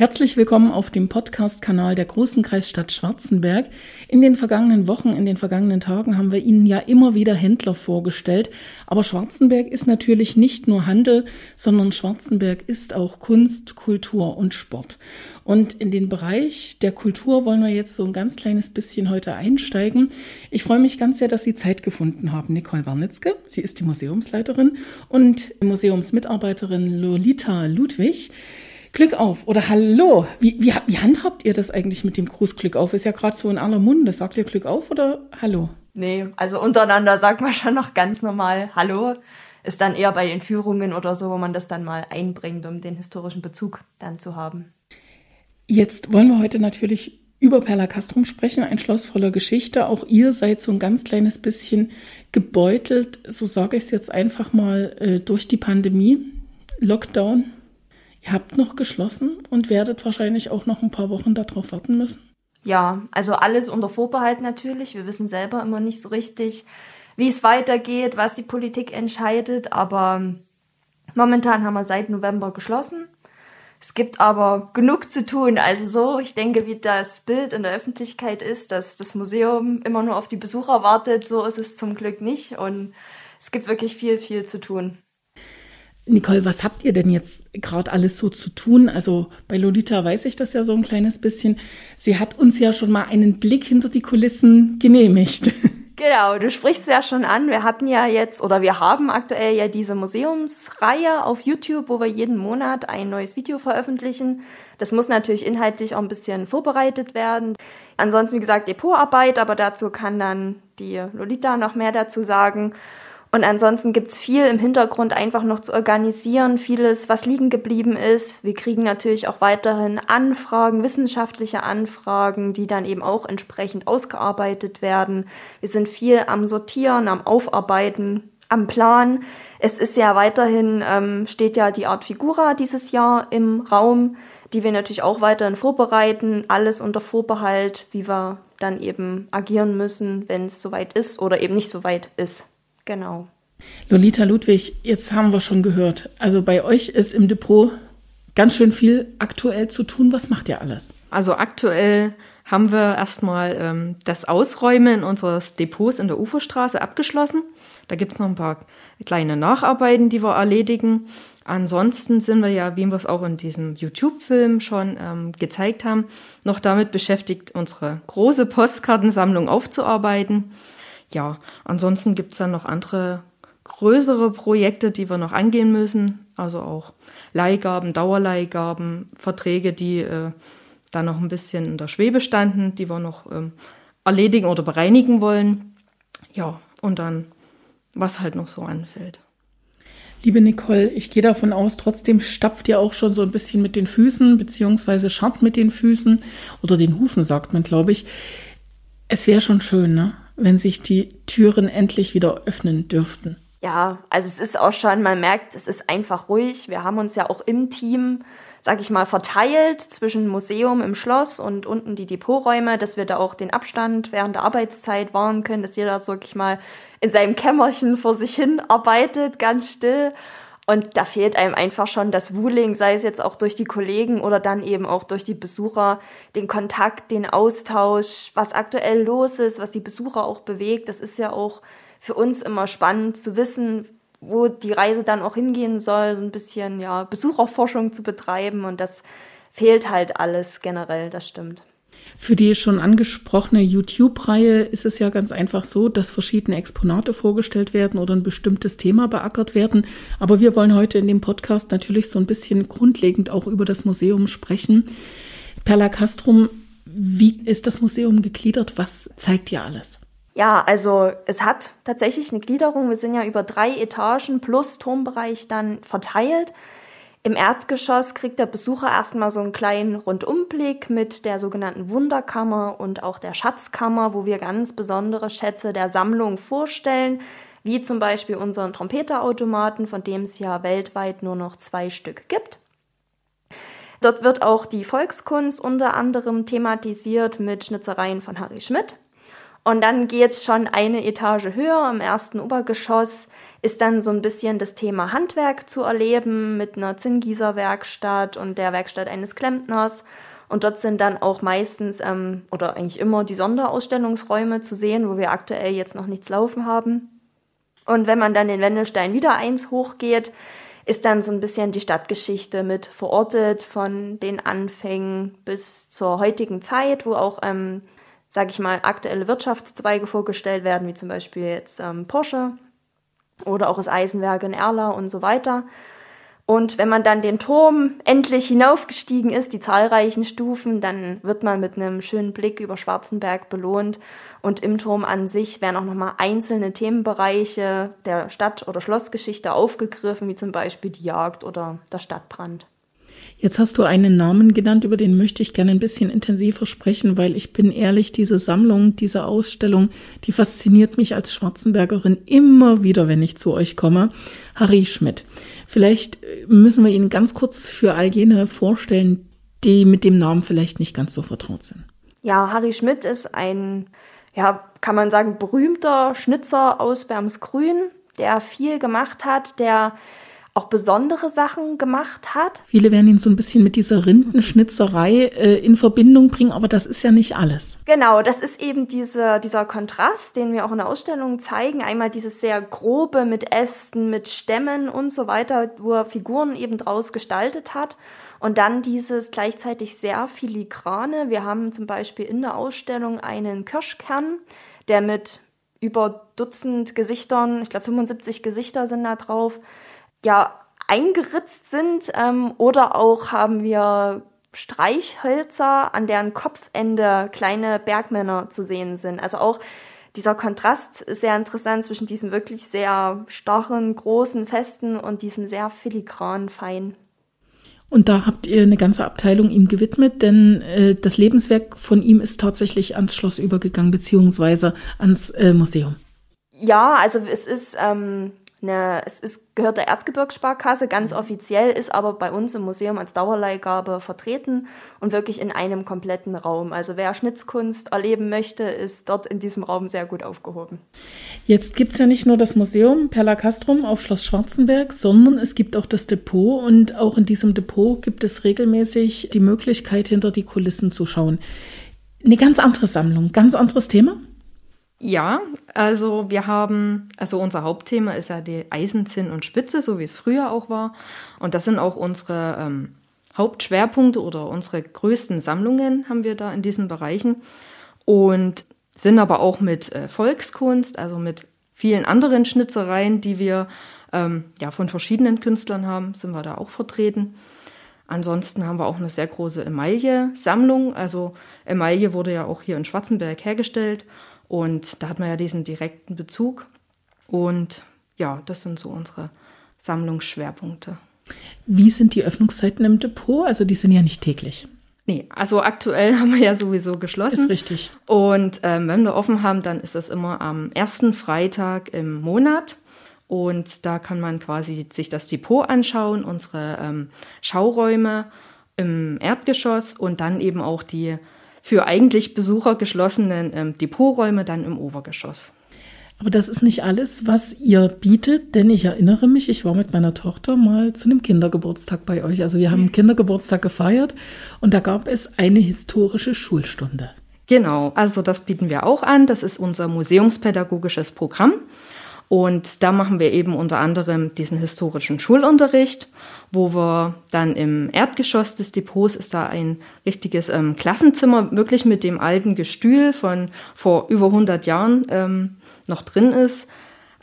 Herzlich willkommen auf dem Podcast-Kanal der Großen Kreisstadt Schwarzenberg. In den vergangenen Wochen, in den vergangenen Tagen haben wir Ihnen ja immer wieder Händler vorgestellt. Aber Schwarzenberg ist natürlich nicht nur Handel, sondern Schwarzenberg ist auch Kunst, Kultur und Sport. Und in den Bereich der Kultur wollen wir jetzt so ein ganz kleines bisschen heute einsteigen. Ich freue mich ganz sehr, dass Sie Zeit gefunden haben. Nicole Warnitzke, sie ist die Museumsleiterin und Museumsmitarbeiterin Lolita Ludwig. Glück auf oder Hallo. Wie, wie, wie handhabt ihr das eigentlich mit dem Gruß Glück auf? Ist ja gerade so in aller Munde. Sagt ihr Glück auf oder Hallo? Nee, also untereinander sagt man schon noch ganz normal Hallo. Ist dann eher bei den Führungen oder so, wo man das dann mal einbringt, um den historischen Bezug dann zu haben. Jetzt wollen wir heute natürlich über Perla Castrum sprechen, ein Schloss voller Geschichte. Auch ihr seid so ein ganz kleines bisschen gebeutelt, so sage ich es jetzt einfach mal, äh, durch die Pandemie, Lockdown. Ihr habt noch geschlossen und werdet wahrscheinlich auch noch ein paar Wochen darauf warten müssen. Ja, also alles unter Vorbehalt natürlich. Wir wissen selber immer nicht so richtig, wie es weitergeht, was die Politik entscheidet. Aber momentan haben wir seit November geschlossen. Es gibt aber genug zu tun. Also so, ich denke, wie das Bild in der Öffentlichkeit ist, dass das Museum immer nur auf die Besucher wartet, so ist es zum Glück nicht. Und es gibt wirklich viel, viel zu tun. Nicole, was habt ihr denn jetzt gerade alles so zu tun? Also bei Lolita weiß ich das ja so ein kleines bisschen. Sie hat uns ja schon mal einen Blick hinter die Kulissen genehmigt. Genau, du sprichst ja schon an. Wir hatten ja jetzt oder wir haben aktuell ja diese Museumsreihe auf YouTube, wo wir jeden Monat ein neues Video veröffentlichen. Das muss natürlich inhaltlich auch ein bisschen vorbereitet werden. Ansonsten, wie gesagt, Depotarbeit, aber dazu kann dann die Lolita noch mehr dazu sagen. Und ansonsten gibt's viel im Hintergrund einfach noch zu organisieren, vieles, was liegen geblieben ist. Wir kriegen natürlich auch weiterhin Anfragen, wissenschaftliche Anfragen, die dann eben auch entsprechend ausgearbeitet werden. Wir sind viel am Sortieren, am Aufarbeiten, am Plan. Es ist ja weiterhin, ähm, steht ja die Art Figura dieses Jahr im Raum, die wir natürlich auch weiterhin vorbereiten. Alles unter Vorbehalt, wie wir dann eben agieren müssen, wenn es soweit ist oder eben nicht soweit ist. Genau. Lolita Ludwig, jetzt haben wir schon gehört. Also bei euch ist im Depot ganz schön viel aktuell zu tun. Was macht ihr alles? Also aktuell haben wir erstmal ähm, das Ausräumen unseres Depots in der Uferstraße abgeschlossen. Da gibt es noch ein paar kleine Nacharbeiten, die wir erledigen. Ansonsten sind wir ja, wie wir es auch in diesem YouTube-Film schon ähm, gezeigt haben, noch damit beschäftigt, unsere große Postkartensammlung aufzuarbeiten ja, ansonsten gibt es dann noch andere größere Projekte, die wir noch angehen müssen. Also auch Leihgaben, Dauerleihgaben, Verträge, die äh, da noch ein bisschen in der Schwebe standen, die wir noch ähm, erledigen oder bereinigen wollen. Ja, und dann, was halt noch so anfällt. Liebe Nicole, ich gehe davon aus, trotzdem stapft ihr auch schon so ein bisschen mit den Füßen, beziehungsweise scharrt mit den Füßen oder den Hufen, sagt man, glaube ich. Es wäre schon schön, ne? Wenn sich die Türen endlich wieder öffnen dürften. Ja, also es ist auch schon, man merkt, es ist einfach ruhig. Wir haben uns ja auch im Team, sag ich mal, verteilt zwischen Museum im Schloss und unten die Depoträume, dass wir da auch den Abstand während der Arbeitszeit wahren können, dass jeder, sag ich mal, in seinem Kämmerchen vor sich hin arbeitet, ganz still. Und da fehlt einem einfach schon das Wooling, sei es jetzt auch durch die Kollegen oder dann eben auch durch die Besucher, den Kontakt, den Austausch, was aktuell los ist, was die Besucher auch bewegt. Das ist ja auch für uns immer spannend zu wissen, wo die Reise dann auch hingehen soll, so ein bisschen ja Besucherforschung zu betreiben und das fehlt halt alles generell, das stimmt. Für die schon angesprochene YouTube-Reihe ist es ja ganz einfach so, dass verschiedene Exponate vorgestellt werden oder ein bestimmtes Thema beackert werden. Aber wir wollen heute in dem Podcast natürlich so ein bisschen grundlegend auch über das Museum sprechen. Perla Castrum, wie ist das Museum gegliedert? Was zeigt ihr alles? Ja, also es hat tatsächlich eine Gliederung. Wir sind ja über drei Etagen plus Turmbereich dann verteilt. Im Erdgeschoss kriegt der Besucher erstmal so einen kleinen Rundumblick mit der sogenannten Wunderkammer und auch der Schatzkammer, wo wir ganz besondere Schätze der Sammlung vorstellen, wie zum Beispiel unseren Trompeterautomaten, von dem es ja weltweit nur noch zwei Stück gibt. Dort wird auch die Volkskunst unter anderem thematisiert mit Schnitzereien von Harry Schmidt. Und dann geht's schon eine Etage höher. Im ersten Obergeschoss ist dann so ein bisschen das Thema Handwerk zu erleben mit einer Zinngießerwerkstatt und der Werkstatt eines Klempners. Und dort sind dann auch meistens ähm, oder eigentlich immer die Sonderausstellungsräume zu sehen, wo wir aktuell jetzt noch nichts laufen haben. Und wenn man dann den Wendelstein wieder eins hochgeht, ist dann so ein bisschen die Stadtgeschichte mit verortet von den Anfängen bis zur heutigen Zeit, wo auch, ähm, sage ich mal, aktuelle Wirtschaftszweige vorgestellt werden, wie zum Beispiel jetzt ähm, Porsche oder auch das Eisenwerk in Erla und so weiter. Und wenn man dann den Turm endlich hinaufgestiegen ist, die zahlreichen Stufen, dann wird man mit einem schönen Blick über Schwarzenberg belohnt. Und im Turm an sich werden auch nochmal einzelne Themenbereiche der Stadt- oder Schlossgeschichte aufgegriffen, wie zum Beispiel die Jagd oder der Stadtbrand. Jetzt hast du einen Namen genannt, über den möchte ich gerne ein bisschen intensiver sprechen, weil ich bin ehrlich, diese Sammlung, diese Ausstellung, die fasziniert mich als Schwarzenbergerin immer wieder, wenn ich zu euch komme. Harry Schmidt. Vielleicht müssen wir ihn ganz kurz für all jene vorstellen, die mit dem Namen vielleicht nicht ganz so vertraut sind. Ja, Harry Schmidt ist ein, ja, kann man sagen, berühmter Schnitzer aus Bermsgrün, der viel gemacht hat, der auch besondere Sachen gemacht hat. Viele werden ihn so ein bisschen mit dieser Rindenschnitzerei äh, in Verbindung bringen, aber das ist ja nicht alles. Genau, das ist eben diese, dieser Kontrast, den wir auch in der Ausstellung zeigen. Einmal dieses sehr grobe mit Ästen, mit Stämmen und so weiter, wo er Figuren eben draus gestaltet hat. Und dann dieses gleichzeitig sehr filigrane. Wir haben zum Beispiel in der Ausstellung einen Kirschkern, der mit über Dutzend Gesichtern, ich glaube 75 Gesichter sind da drauf, ja, eingeritzt sind ähm, oder auch haben wir Streichhölzer, an deren Kopfende kleine Bergmänner zu sehen sind. Also auch dieser Kontrast ist sehr interessant zwischen diesem wirklich sehr starren, großen, festen und diesem sehr filigranen, feinen. Und da habt ihr eine ganze Abteilung ihm gewidmet, denn äh, das Lebenswerk von ihm ist tatsächlich ans Schloss übergegangen, beziehungsweise ans äh, Museum. Ja, also es ist ähm, eine, es ist, gehört der Erzgebirgssparkasse ganz offiziell, ist aber bei uns im Museum als Dauerleihgabe vertreten und wirklich in einem kompletten Raum. Also wer Schnitzkunst erleben möchte, ist dort in diesem Raum sehr gut aufgehoben. Jetzt gibt es ja nicht nur das Museum Perla Castrum auf Schloss Schwarzenberg, sondern es gibt auch das Depot und auch in diesem Depot gibt es regelmäßig die Möglichkeit, hinter die Kulissen zu schauen. Eine ganz andere Sammlung, ganz anderes Thema. Ja, also wir haben, also unser Hauptthema ist ja die Eisen, Zinn und Spitze, so wie es früher auch war. Und das sind auch unsere ähm, Hauptschwerpunkte oder unsere größten Sammlungen haben wir da in diesen Bereichen. Und sind aber auch mit äh, Volkskunst, also mit vielen anderen Schnitzereien, die wir ähm, ja von verschiedenen Künstlern haben, sind wir da auch vertreten. Ansonsten haben wir auch eine sehr große Emaille-Sammlung. Also Emaille wurde ja auch hier in Schwarzenberg hergestellt und da hat man ja diesen direkten Bezug. Und ja, das sind so unsere Sammlungsschwerpunkte. Wie sind die Öffnungszeiten im Depot? Also die sind ja nicht täglich. Nee, also aktuell haben wir ja sowieso geschlossen. Ist richtig. Und ähm, wenn wir offen haben, dann ist das immer am ersten Freitag im Monat. Und da kann man quasi sich das Depot anschauen, unsere ähm, Schauräume im Erdgeschoss und dann eben auch die für eigentlich Besucher geschlossenen ähm, Depoträume dann im Obergeschoss. Aber das ist nicht alles, was ihr bietet, denn ich erinnere mich, ich war mit meiner Tochter mal zu einem Kindergeburtstag bei euch. Also wir haben einen Kindergeburtstag gefeiert und da gab es eine historische Schulstunde. Genau, also das bieten wir auch an. Das ist unser museumspädagogisches Programm. Und da machen wir eben unter anderem diesen historischen Schulunterricht, wo wir dann im Erdgeschoss des Depots ist da ein richtiges ähm, Klassenzimmer, wirklich mit dem alten Gestühl von vor über 100 Jahren ähm, noch drin ist.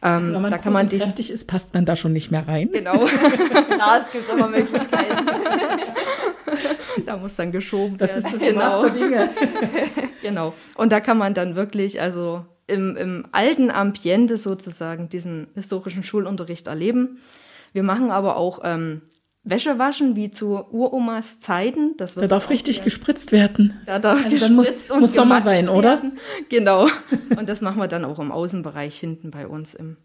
Ähm, also wenn man da kann man kräftig ist, passt man da schon nicht mehr rein. Genau. da es gibt aber Möglichkeiten. da muss dann geschoben werden. Das ist das genau. der Dinge. genau. Und da kann man dann wirklich, also im, im alten Ambiente sozusagen diesen historischen Schulunterricht erleben. Wir machen aber auch ähm, Wäsche waschen, wie zu Uromas Zeiten. Das wird da darf richtig gespritzt werden. Da darf also dann muss, und muss Sommer sein, oder? Werden. Genau. Und das machen wir dann auch im Außenbereich hinten bei uns im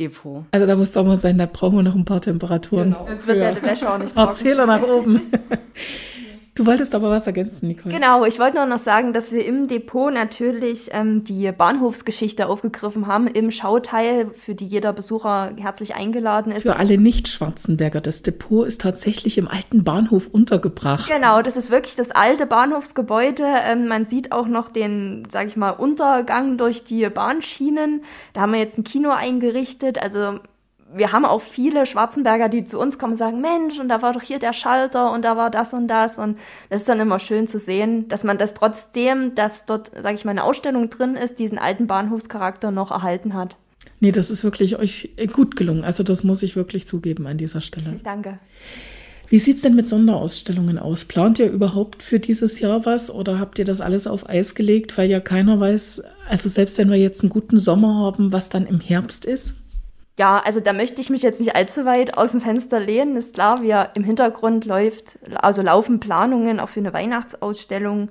Depot. Also da muss Sommer sein, da brauchen wir noch ein paar Temperaturen. Genau. Jetzt wird die Wäsche auch nicht trocken. Erzähler nach oben. Du wolltest aber was ergänzen, Nicole. Genau, ich wollte nur noch sagen, dass wir im Depot natürlich ähm, die Bahnhofsgeschichte aufgegriffen haben, im Schauteil, für die jeder Besucher herzlich eingeladen ist. Für alle Nicht-Schwarzenberger, das Depot ist tatsächlich im alten Bahnhof untergebracht. Genau, das ist wirklich das alte Bahnhofsgebäude. Ähm, man sieht auch noch den, sag ich mal, Untergang durch die Bahnschienen. Da haben wir jetzt ein Kino eingerichtet. Also wir haben auch viele Schwarzenberger, die zu uns kommen und sagen, Mensch, und da war doch hier der Schalter und da war das und das. Und das ist dann immer schön zu sehen, dass man das trotzdem, dass dort, sage ich mal, eine Ausstellung drin ist, diesen alten Bahnhofscharakter noch erhalten hat. Nee, das ist wirklich euch gut gelungen. Also das muss ich wirklich zugeben an dieser Stelle. Danke. Wie sieht's denn mit Sonderausstellungen aus? Plant ihr überhaupt für dieses Jahr was oder habt ihr das alles auf Eis gelegt, weil ja keiner weiß, also selbst wenn wir jetzt einen guten Sommer haben, was dann im Herbst ist? Ja, also da möchte ich mich jetzt nicht allzu weit aus dem Fenster lehnen. Ist klar, wir im Hintergrund läuft, also laufen Planungen auch für eine Weihnachtsausstellung,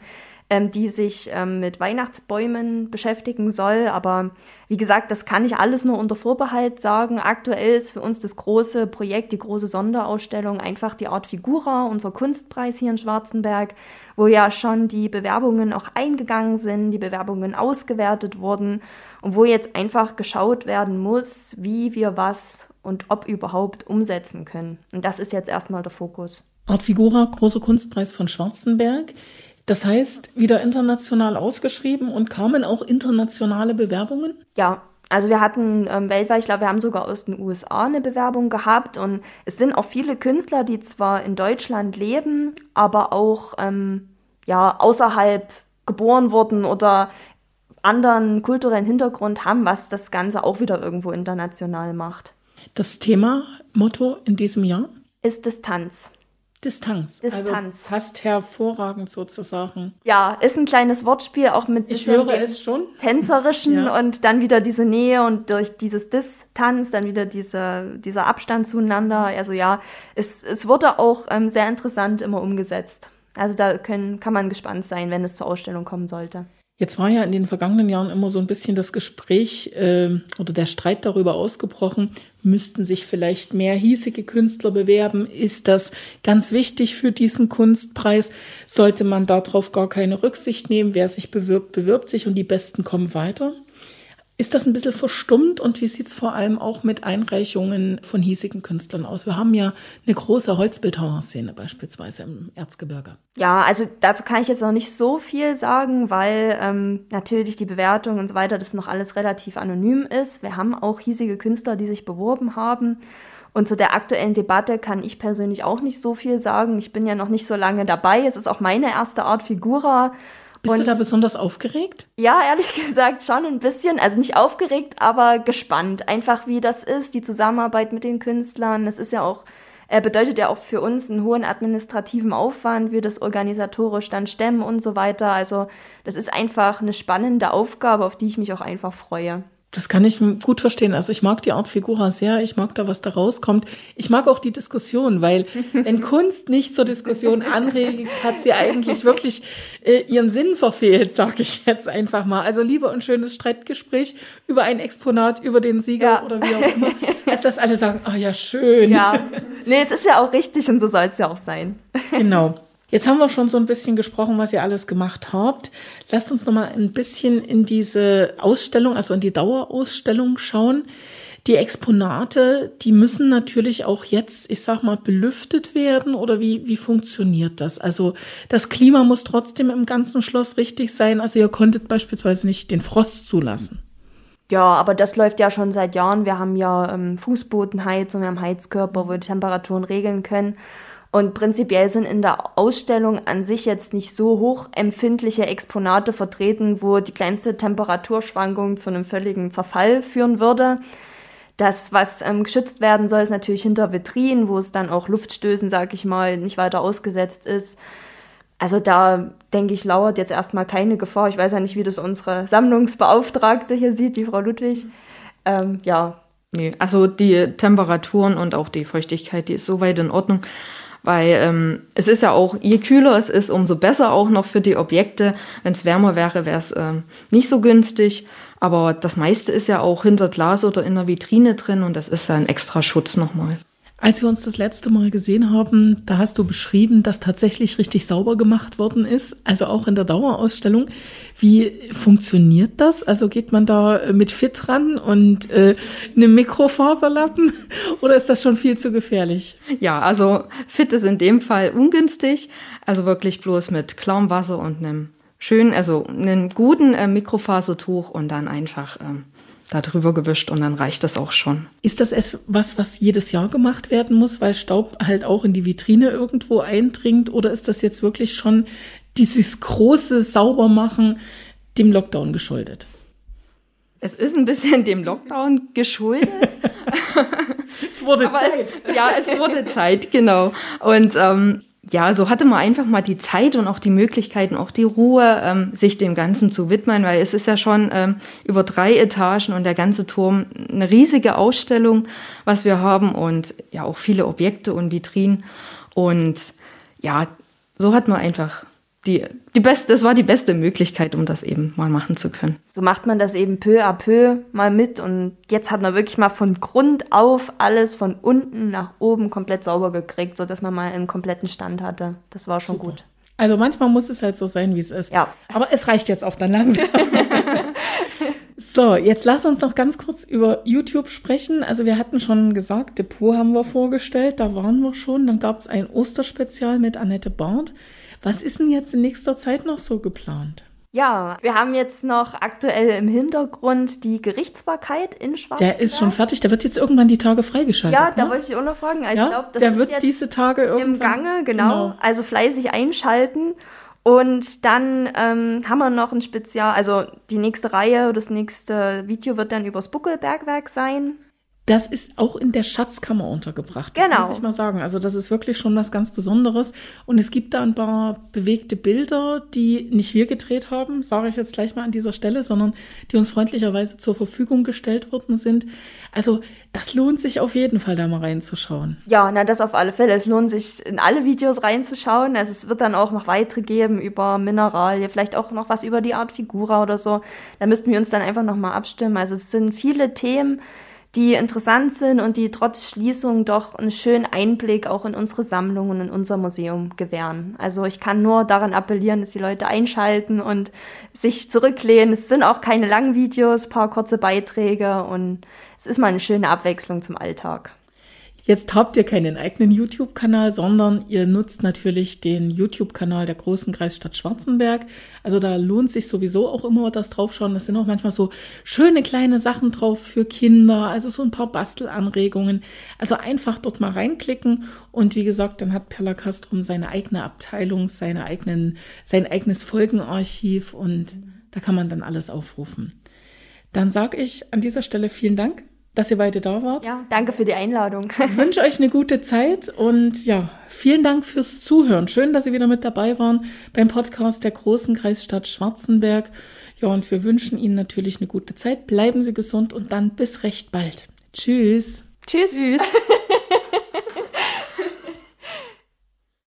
ähm, die sich ähm, mit Weihnachtsbäumen beschäftigen soll. Aber wie gesagt, das kann ich alles nur unter Vorbehalt sagen. Aktuell ist für uns das große Projekt, die große Sonderausstellung, einfach die Art Figura, unser Kunstpreis hier in Schwarzenberg, wo ja schon die Bewerbungen auch eingegangen sind, die Bewerbungen ausgewertet wurden und wo jetzt einfach geschaut werden muss, wie wir was und ob überhaupt umsetzen können. Und das ist jetzt erstmal der Fokus. Art Figura, großer Kunstpreis von Schwarzenberg. Das heißt, wieder international ausgeschrieben und kamen auch internationale Bewerbungen? Ja, also wir hatten ähm, weltweit, ich glaube, wir haben sogar aus den USA eine Bewerbung gehabt und es sind auch viele Künstler, die zwar in Deutschland leben, aber auch ähm, ja außerhalb geboren wurden oder anderen kulturellen Hintergrund haben, was das Ganze auch wieder irgendwo international macht. Das Thema, Motto in diesem Jahr? Ist Distanz. Distanz. Distanz. Also passt hervorragend sozusagen. Ja, ist ein kleines Wortspiel, auch mit ich höre es schon. tänzerischen ja. und dann wieder diese Nähe und durch dieses Distanz dann wieder diese, dieser Abstand zueinander. Also ja, es, es wurde auch ähm, sehr interessant immer umgesetzt. Also da können, kann man gespannt sein, wenn es zur Ausstellung kommen sollte. Jetzt war ja in den vergangenen Jahren immer so ein bisschen das Gespräch äh, oder der Streit darüber ausgebrochen, müssten sich vielleicht mehr hiesige Künstler bewerben? Ist das ganz wichtig für diesen Kunstpreis? Sollte man darauf gar keine Rücksicht nehmen? Wer sich bewirbt, bewirbt sich und die Besten kommen weiter? Ist das ein bisschen verstummt und wie sieht es vor allem auch mit Einreichungen von hiesigen Künstlern aus? Wir haben ja eine große Holzbildhauerszene beispielsweise im Erzgebirge. Ja, also dazu kann ich jetzt noch nicht so viel sagen, weil ähm, natürlich die Bewertung und so weiter, das noch alles relativ anonym ist. Wir haben auch hiesige Künstler, die sich beworben haben. Und zu der aktuellen Debatte kann ich persönlich auch nicht so viel sagen. Ich bin ja noch nicht so lange dabei. Es ist auch meine erste Art Figura. Bist und, du da besonders aufgeregt? Ja, ehrlich gesagt schon ein bisschen. Also nicht aufgeregt, aber gespannt. Einfach wie das ist, die Zusammenarbeit mit den Künstlern. Das ist ja auch, äh, bedeutet ja auch für uns einen hohen administrativen Aufwand, wir das organisatorisch dann stemmen und so weiter. Also das ist einfach eine spannende Aufgabe, auf die ich mich auch einfach freue. Das kann ich gut verstehen. Also ich mag die Art Figura sehr. Ich mag da, was da rauskommt. Ich mag auch die Diskussion, weil wenn Kunst nicht zur Diskussion anregt, hat sie eigentlich wirklich äh, ihren Sinn verfehlt, sage ich jetzt einfach mal. Also lieber ein schönes Streitgespräch über ein Exponat, über den Sieger ja. oder wie auch immer, als dass alle sagen, ah oh, ja, schön. Ja, nee, jetzt ist ja auch richtig und so soll es ja auch sein. Genau. Jetzt haben wir schon so ein bisschen gesprochen, was ihr alles gemacht habt. Lasst uns noch mal ein bisschen in diese Ausstellung, also in die Dauerausstellung schauen. Die Exponate, die müssen natürlich auch jetzt, ich sag mal, belüftet werden oder wie, wie funktioniert das? Also das Klima muss trotzdem im ganzen Schloss richtig sein. Also ihr konntet beispielsweise nicht den Frost zulassen. Ja, aber das läuft ja schon seit Jahren. Wir haben ja ähm, Fußbodenheizung, wir haben Heizkörper, wo wir die Temperaturen regeln können. Und prinzipiell sind in der Ausstellung an sich jetzt nicht so hochempfindliche Exponate vertreten, wo die kleinste Temperaturschwankung zu einem völligen Zerfall führen würde. Das, was ähm, geschützt werden soll, ist natürlich hinter Vitrinen, wo es dann auch Luftstößen, sag ich mal, nicht weiter ausgesetzt ist. Also da denke ich, lauert jetzt erstmal keine Gefahr. Ich weiß ja nicht, wie das unsere Sammlungsbeauftragte hier sieht, die Frau Ludwig. Ähm, ja. Nee, also die Temperaturen und auch die Feuchtigkeit, die ist soweit in Ordnung. Weil ähm, es ist ja auch, je kühler es ist, umso besser auch noch für die Objekte. Wenn es wärmer wäre, wäre es ähm, nicht so günstig. Aber das meiste ist ja auch hinter Glas oder in der Vitrine drin und das ist ja ein extra Schutz nochmal. Als wir uns das letzte Mal gesehen haben, da hast du beschrieben, dass tatsächlich richtig sauber gemacht worden ist, also auch in der Dauerausstellung. Wie funktioniert das? Also geht man da mit Fit ran und äh, einem Mikrofaserlappen oder ist das schon viel zu gefährlich? Ja, also Fit ist in dem Fall ungünstig, also wirklich bloß mit klarem Wasser und einem schönen, also einem guten äh, Mikrofasertuch und dann einfach ähm, da drüber gewischt und dann reicht das auch schon. Ist das etwas, was jedes Jahr gemacht werden muss, weil Staub halt auch in die Vitrine irgendwo eindringt? Oder ist das jetzt wirklich schon dieses große Saubermachen dem Lockdown geschuldet? Es ist ein bisschen dem Lockdown geschuldet. es wurde Aber Zeit. Es, ja, es wurde Zeit, genau. Und ähm, ja, so hatte man einfach mal die Zeit und auch die Möglichkeiten, auch die Ruhe, ähm, sich dem Ganzen zu widmen, weil es ist ja schon ähm, über drei Etagen und der ganze Turm eine riesige Ausstellung, was wir haben und ja auch viele Objekte und Vitrinen. Und ja, so hat man einfach die, die beste, das war die beste Möglichkeit, um das eben mal machen zu können. So macht man das eben peu à peu mal mit und jetzt hat man wirklich mal von Grund auf alles von unten nach oben komplett sauber gekriegt, sodass man mal einen kompletten Stand hatte. Das war schon Super. gut. Also manchmal muss es halt so sein, wie es ist. Ja. Aber es reicht jetzt auch dann langsam. so, jetzt lass uns noch ganz kurz über YouTube sprechen. Also wir hatten schon gesagt, Depot haben wir vorgestellt, da waren wir schon. Dann gab es ein Osterspezial mit Annette Barth. Was ist denn jetzt in nächster Zeit noch so geplant? Ja, wir haben jetzt noch aktuell im Hintergrund die Gerichtsbarkeit in Schwarzwald. Der ist schon fertig, der wird jetzt irgendwann die Tage freigeschaltet. Ja, da ne? wollte ich auch noch fragen. Ich ja, glaube, das der ist wird diese Tage irgendwann im Gange, genau. genau. Also fleißig einschalten. Und dann ähm, haben wir noch ein Spezial, also die nächste Reihe, das nächste Video wird dann übers Buckelbergwerk sein. Das ist auch in der Schatzkammer untergebracht. Das genau. muss ich mal sagen. Also das ist wirklich schon was ganz Besonderes. Und es gibt da ein paar bewegte Bilder, die nicht wir gedreht haben, sage ich jetzt gleich mal an dieser Stelle, sondern die uns freundlicherweise zur Verfügung gestellt worden sind. Also das lohnt sich auf jeden Fall, da mal reinzuschauen. Ja, na das auf alle Fälle. Es lohnt sich, in alle Videos reinzuschauen. Also es wird dann auch noch weitere geben über Mineralien, vielleicht auch noch was über die Art Figura oder so. Da müssten wir uns dann einfach nochmal abstimmen. Also es sind viele Themen, die interessant sind und die trotz Schließung doch einen schönen Einblick auch in unsere Sammlung und in unser Museum gewähren. Also ich kann nur daran appellieren, dass die Leute einschalten und sich zurücklehnen. Es sind auch keine langen Videos, paar kurze Beiträge und es ist mal eine schöne Abwechslung zum Alltag. Jetzt habt ihr keinen eigenen YouTube-Kanal, sondern ihr nutzt natürlich den YouTube-Kanal der großen Kreisstadt Schwarzenberg. Also da lohnt sich sowieso auch immer das draufschauen. Das sind auch manchmal so schöne kleine Sachen drauf für Kinder, also so ein paar Bastelanregungen. Also einfach dort mal reinklicken und wie gesagt, dann hat Perla Castrum seine eigene Abteilung, seine eigenen, sein eigenes Folgenarchiv und da kann man dann alles aufrufen. Dann sage ich an dieser Stelle vielen Dank dass ihr beide da wart. Ja, danke für die Einladung. Ich wünsche euch eine gute Zeit und ja, vielen Dank fürs Zuhören. Schön, dass ihr wieder mit dabei waren beim Podcast der großen Kreisstadt Schwarzenberg. Ja, und wir wünschen Ihnen natürlich eine gute Zeit. Bleiben Sie gesund und dann bis recht bald. Tschüss. Tschüss. Tschüss.